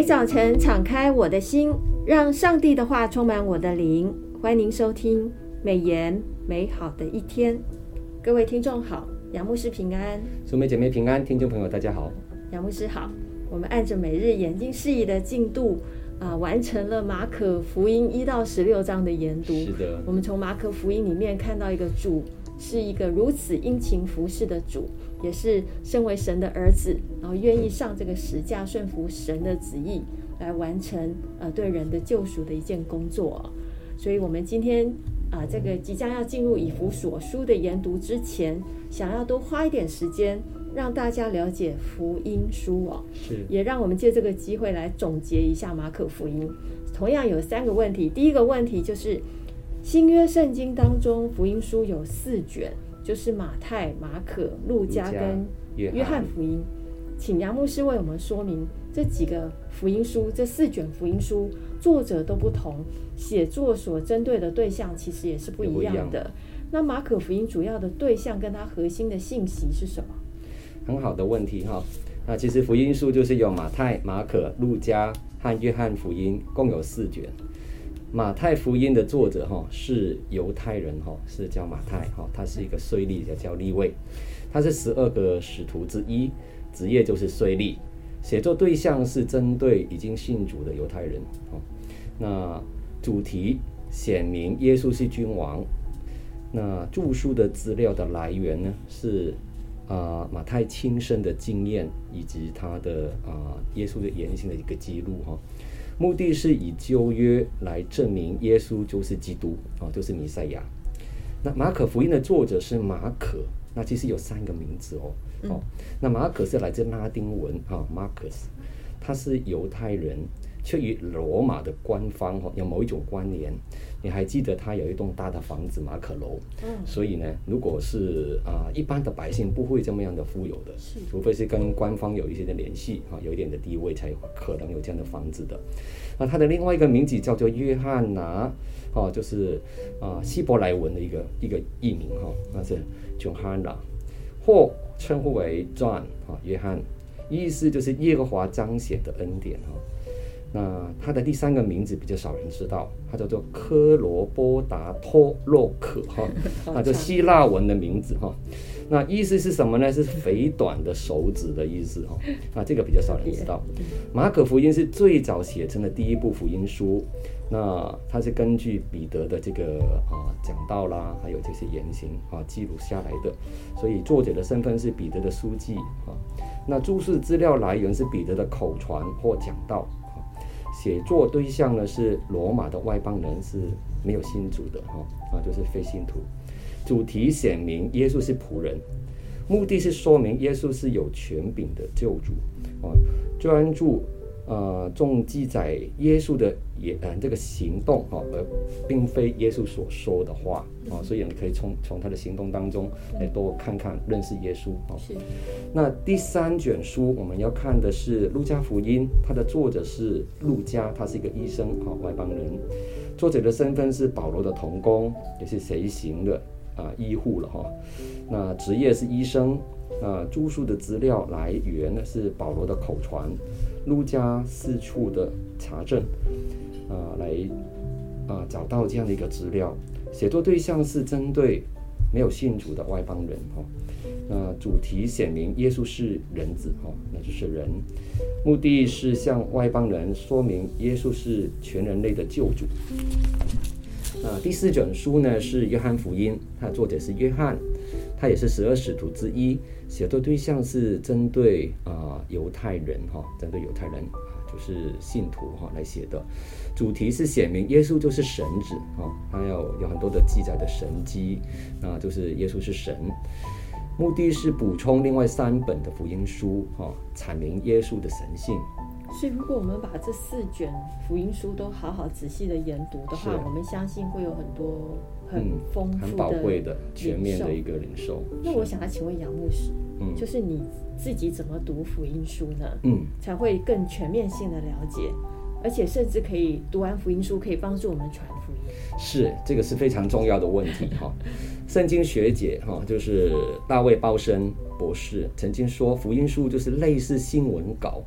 每早晨敞开我的心，让上帝的话充满我的灵。欢迎您收听美言美好的一天。各位听众好，杨牧师平安，姊妹姐妹平安，听众朋友大家好，杨牧师好。我们按着每日研经释义的进度啊、呃，完成了马可福音一到十六章的研读。是的，我们从马可福音里面看到一个主是一个如此殷勤服侍的主。也是身为神的儿子，然后愿意上这个十架顺服神的旨意，来完成呃对人的救赎的一件工作。所以，我们今天啊、呃，这个即将要进入以弗所书的研读之前，想要多花一点时间，让大家了解福音书哦，是，也让我们借这个机会来总结一下马可福音。同样有三个问题，第一个问题就是新约圣经当中福音书有四卷。就是马太、马可、路加跟约翰福音，请杨牧师为我们说明这几个福音书，这四卷福音书作者都不同，写作所针对的对象其实也是不一样的。那马可福音主要的对象跟它核心的信息是什么？很好的问题哈。那其实福音书就是有马太、马可、路加和约翰福音，共有四卷。马太福音的作者哈是犹太人哈，是叫马太哈，他是一个税吏，也叫利未，他是十二个使徒之一，职业就是税吏，写作对象是针对已经信主的犹太人哈。那主题显明耶稣是君王。那著书的资料的来源呢是啊马太亲身的经验以及他的啊耶稣的言行的一个记录哈。目的是以旧约来证明耶稣就是基督啊，就是弥赛亚。那马可福音的作者是马可，那其实有三个名字哦。哦，那马可是来自拉丁文啊，Marcus，他是犹太人。却与罗马的官方哈有某一种关联。你还记得他有一栋大的房子马可楼？嗯，所以呢，如果是啊、呃、一般的百姓不会这么样的富有的，除非是跟官方有一些的联系啊，有一点的地位才可能有这样的房子的。那他的另外一个名字叫做约翰拿，哦，就是啊希伯来文的一个一个译名哈，那是 Johanna，或称呼为 John 啊约翰，意思就是耶和华彰显的恩典哈。那他的第三个名字比较少人知道，他叫做科罗波达托洛克哈，那就希腊文的名字哈。那意思是什么呢？是肥短的手指的意思哈。那这个比较少人知道。马可福音是最早写成的第一部福音书，那它是根据彼得的这个啊讲道啦，还有这些言行啊记录下来的，所以作者的身份是彼得的书记啊。那注释资料来源是彼得的口传或讲道。写作对象呢是罗马的外邦人，是没有信主的哈啊，就是非信徒。主题显明耶稣是仆人，目的是说明耶稣是有权柄的救主啊，专注。呃，重记载耶稣的也呃这个行动哈，而并非耶稣所说的话啊，所以你可以从从他的行动当中来多看看认识耶稣啊。是。那第三卷书我们要看的是路加福音，它的作者是路加，他是一个医生啊，外邦人。作者的身份是保罗的同工，也是随行的啊医护了哈。那职业是医生啊，著述的资料来源呢是保罗的口传。路加四处的查证，啊、来啊、找到这样的一个资料。写作对象是针对没有信主的外邦人哈。那、主题显明耶稣是人子哈，那就是人。目的是向外邦人说明耶稣是全人类的救主。啊、呃，第四卷书呢是约翰福音，它的作者是约翰，他也是十二使徒之一。写作对象是针对啊犹太人哈，针对犹太人，就是信徒哈来写的。主题是显明耶稣就是神子哈，还有有很多的记载的神迹啊，就是耶稣是神。目的是补充另外三本的福音书哈，阐明耶稣的神性。所以，如果我们把这四卷福音书都好好仔细的研读的话，我们相信会有很多很丰富的、很宝贵的、全面的一个领受。那我想要请问杨牧师，嗯，就是你自己怎么读福音书呢？嗯，才会更全面性的了解，而且甚至可以读完福音书可以帮助我们传福音。是，这个是非常重要的问题哈。圣经学姐哈，就是大卫鲍森博士曾经说，福音书就是类似新闻稿。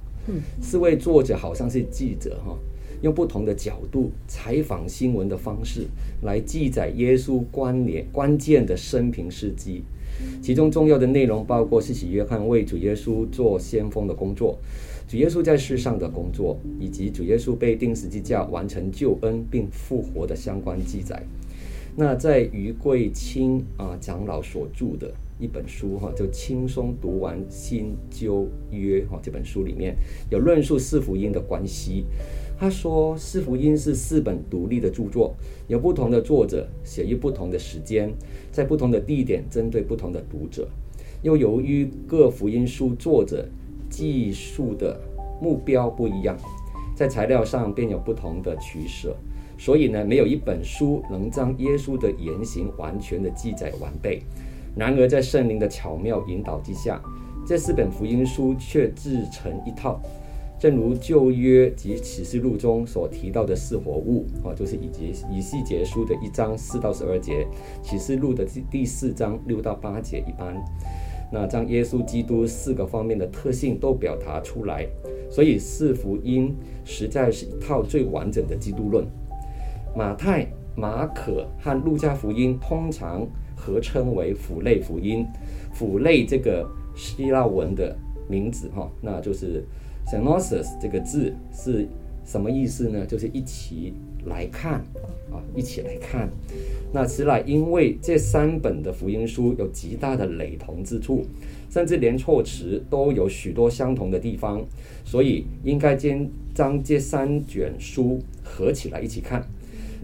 四位作者好像是记者哈，用不同的角度采访新闻的方式来记载耶稣关联关键的生平事迹。其中重要的内容包括施洗约翰为主耶稣做先锋的工作，主耶稣在世上的工作，以及主耶稣被钉十字架完成救恩并复活的相关记载。那在于贵清啊长老所著的一本书哈，就轻松读完新旧约哈这本书里面有论述四福音的关系。他说四福音是四本独立的著作，有不同的作者写于不同的时间，在不同的地点，针对不同的读者。又由于各福音书作者记述的目标不一样，在材料上便有不同的取舍。所以呢，没有一本书能将耶稣的言行完全的记载完备。然而，在圣灵的巧妙引导之下，这四本福音书却制成一套。正如旧约及启示录中所提到的四活物啊，就是以及以西结书的一章四到十二节，启示录的第第四章六到八节一般。那将耶稣基督四个方面的特性都表达出来，所以四福音实在是一套最完整的基督论。马太、马可和路加福音通常合称为父类福音。父类这个希腊文的名字哈，那就是 Senosis 这个字是什么意思呢？就是一起来看啊，一起来看。那此乃因为这三本的福音书有极大的雷同之处，甚至连措辞都有许多相同的地方，所以应该将将这三卷书合起来一起看。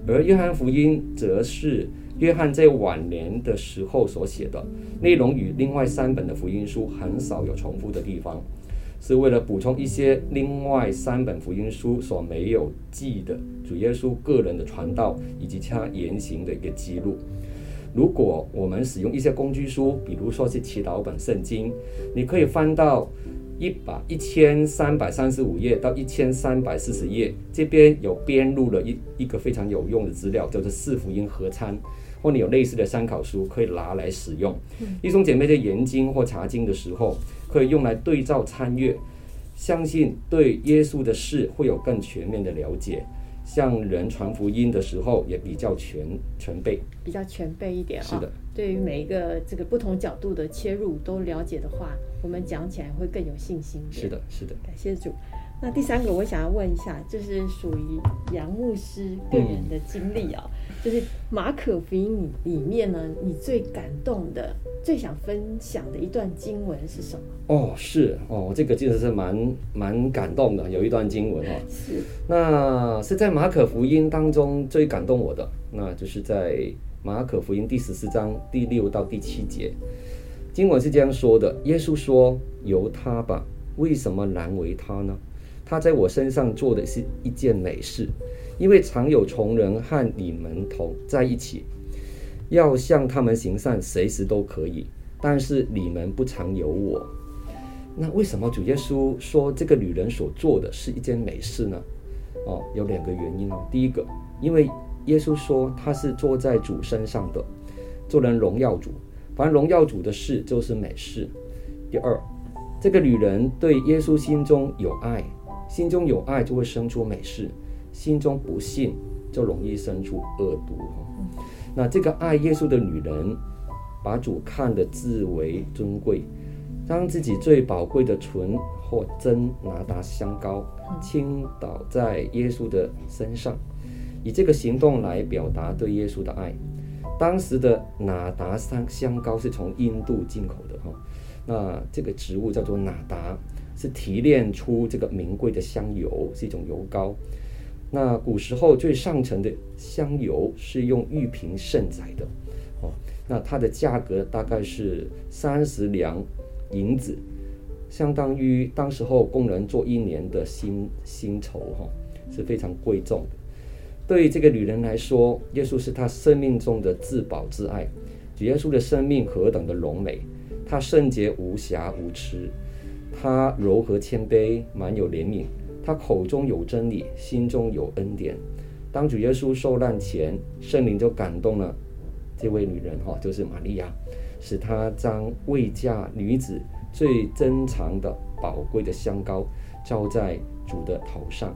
而约翰福音则是约翰在晚年的时候所写的，内容与另外三本的福音书很少有重复的地方，是为了补充一些另外三本福音书所没有记的主耶稣个人的传道以及他言行的一个记录。如果我们使用一些工具书，比如说是祈祷本圣经，你可以翻到。一百一千三百三十五页到一千三百四十页，这边有编录了一一个非常有用的资料，叫做四福音合参，或你有类似的参考书可以拿来使用。弟兄姐妹在研经或查经的时候，可以用来对照参阅，相信对耶稣的事会有更全面的了解。向人传福音的时候也比较全全备，比较全备一点啊。是的，对于每一个这个不同角度的切入都了解的话，我们讲起来会更有信心。是的，是的。感谢主。那第三个，我想要问一下，就是属于杨牧师个人的经历啊，嗯、就是马可福音里里面呢，你最感动的、最想分享的一段经文是什么？哦，是哦，这个其实是蛮蛮感动的，有一段经文哦，是，那是在马可福音当中最感动我的，那就是在马可福音第十四章第六到第七节，经文是这样说的：耶稣说：“由他吧，为什么难为他呢？”他在我身上做的是一件美事，因为常有穷人和你们同在一起，要向他们行善，随时都可以。但是你们不常有我。那为什么主耶稣说这个女人所做的是一件美事呢？哦，有两个原因哦。第一个，因为耶稣说他是坐在主身上的，做人荣耀主，凡荣耀主的事就是美事。第二，这个女人对耶稣心中有爱。心中有爱就会生出美事，心中不信就容易生出恶毒。那这个爱耶稣的女人，把主看得至为尊贵，将自己最宝贵的纯或真拿达香膏倾倒在耶稣的身上，以这个行动来表达对耶稣的爱。当时的哪达香香膏是从印度进口的哈，那这个植物叫做哪哒。是提炼出这个名贵的香油，是一种油膏。那古时候最上乘的香油是用玉瓶盛载的，哦，那它的价格大概是三十两银子，相当于当时候工人做一年的薪薪酬，哈，是非常贵重的。对于这个女人来说，耶稣是她生命中的至宝至爱。主耶稣的生命何等的荣美，他圣洁无瑕无疵。他柔和谦卑，满有怜悯。他口中有真理，心中有恩典。当主耶稣受难前，圣灵就感动了这位女人，哈，就是玛利亚，使她将未嫁女子最珍藏的宝贵的香膏浇在主的头上。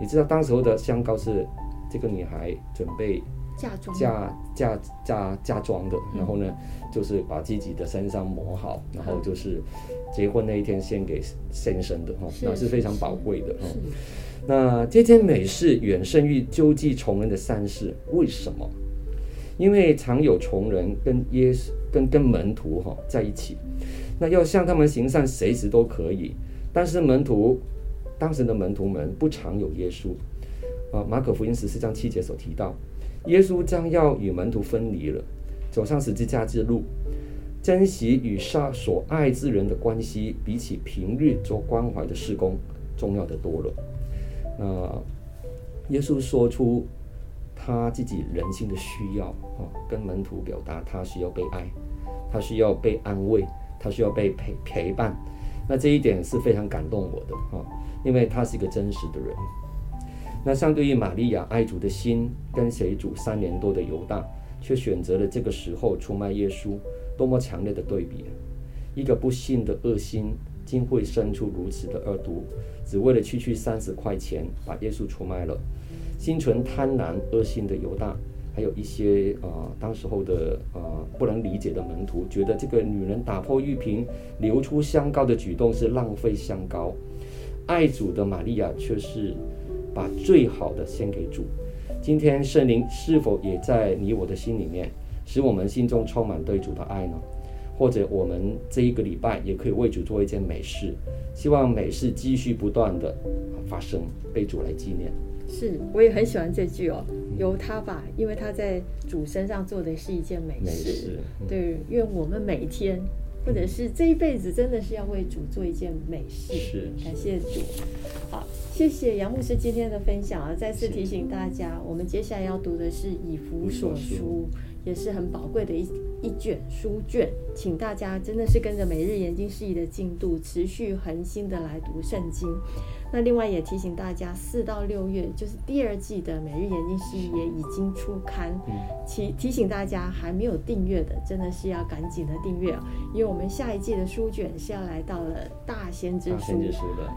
你知道当时候的香膏是这个女孩准备嫁妆嫁嫁嫁嫁妆的，然后呢，就是把自己的身上磨好，然后就是结婚那一天献给先生的哈，那是非常宝贵的哈。那这件美事远胜于救济穷人的善事，为什么？因为常有穷人跟耶稣跟跟门徒哈在一起，那要向他们行善，随时都可以。但是门徒当时的门徒们不常有耶稣啊。马可福音十四章七节所提到，耶稣将要与门徒分离了，走上十字架之路，珍惜与杀所爱之人的关系，比起平日做关怀的事工重要的多了。那耶稣说出。他自己人性的需要啊，跟门徒表达他需要被爱，他需要被安慰，他需要被陪陪伴。那这一点是非常感动我的啊，因为他是一个真实的人。那相对于玛利亚爱主的心，跟随主三年多的犹大，却选择了这个时候出卖耶稣，多么强烈的对比！一个不信的恶心，竟会生出如此的恶毒，只为了区区三十块钱，把耶稣出卖了。心存贪婪恶心的犹大，还有一些、呃，当时候的、呃、不能理解的门徒，觉得这个女人打破玉瓶流出香膏的举动是浪费香膏。爱主的玛利亚却是把最好的献给主。今天圣灵是否也在你我的心里面，使我们心中充满对主的爱呢？或者我们这一个礼拜也可以为主做一件美事，希望美事继续不断的发生，被主来纪念。是，我也很喜欢这句哦，由他吧，因为他在主身上做的是一件美事。美事嗯、对，愿我们每一天，或者是这一辈子，真的是要为主做一件美事。是，感谢主。好，谢谢杨牧师今天的分享啊！再次提醒大家，我们接下来要读的是以弗所书，也是很宝贵的一一卷书卷，请大家真的是跟着每日研经释义的进度，持续恒心的来读圣经。那另外也提醒大家，四到六月就是第二季的每日研经释义也已经出刊，提提醒大家还没有订阅的，真的是要赶紧的订阅，因为我们下一季的书卷是要来到了大先知书，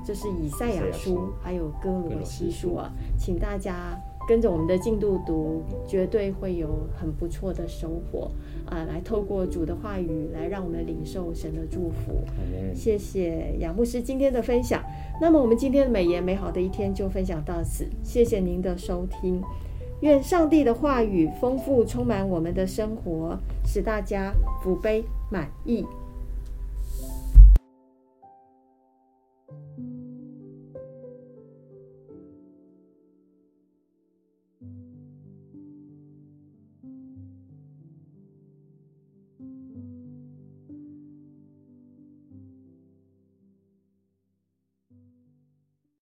这是以赛亚书，还有哥罗西书啊，请大家。跟着我们的进度读，绝对会有很不错的收获啊！来透过主的话语，来让我们领受神的祝福。谢谢杨牧师今天的分享。那么我们今天的美言美好的一天就分享到此，谢谢您的收听。愿上帝的话语丰富充满我们的生活，使大家福杯满溢。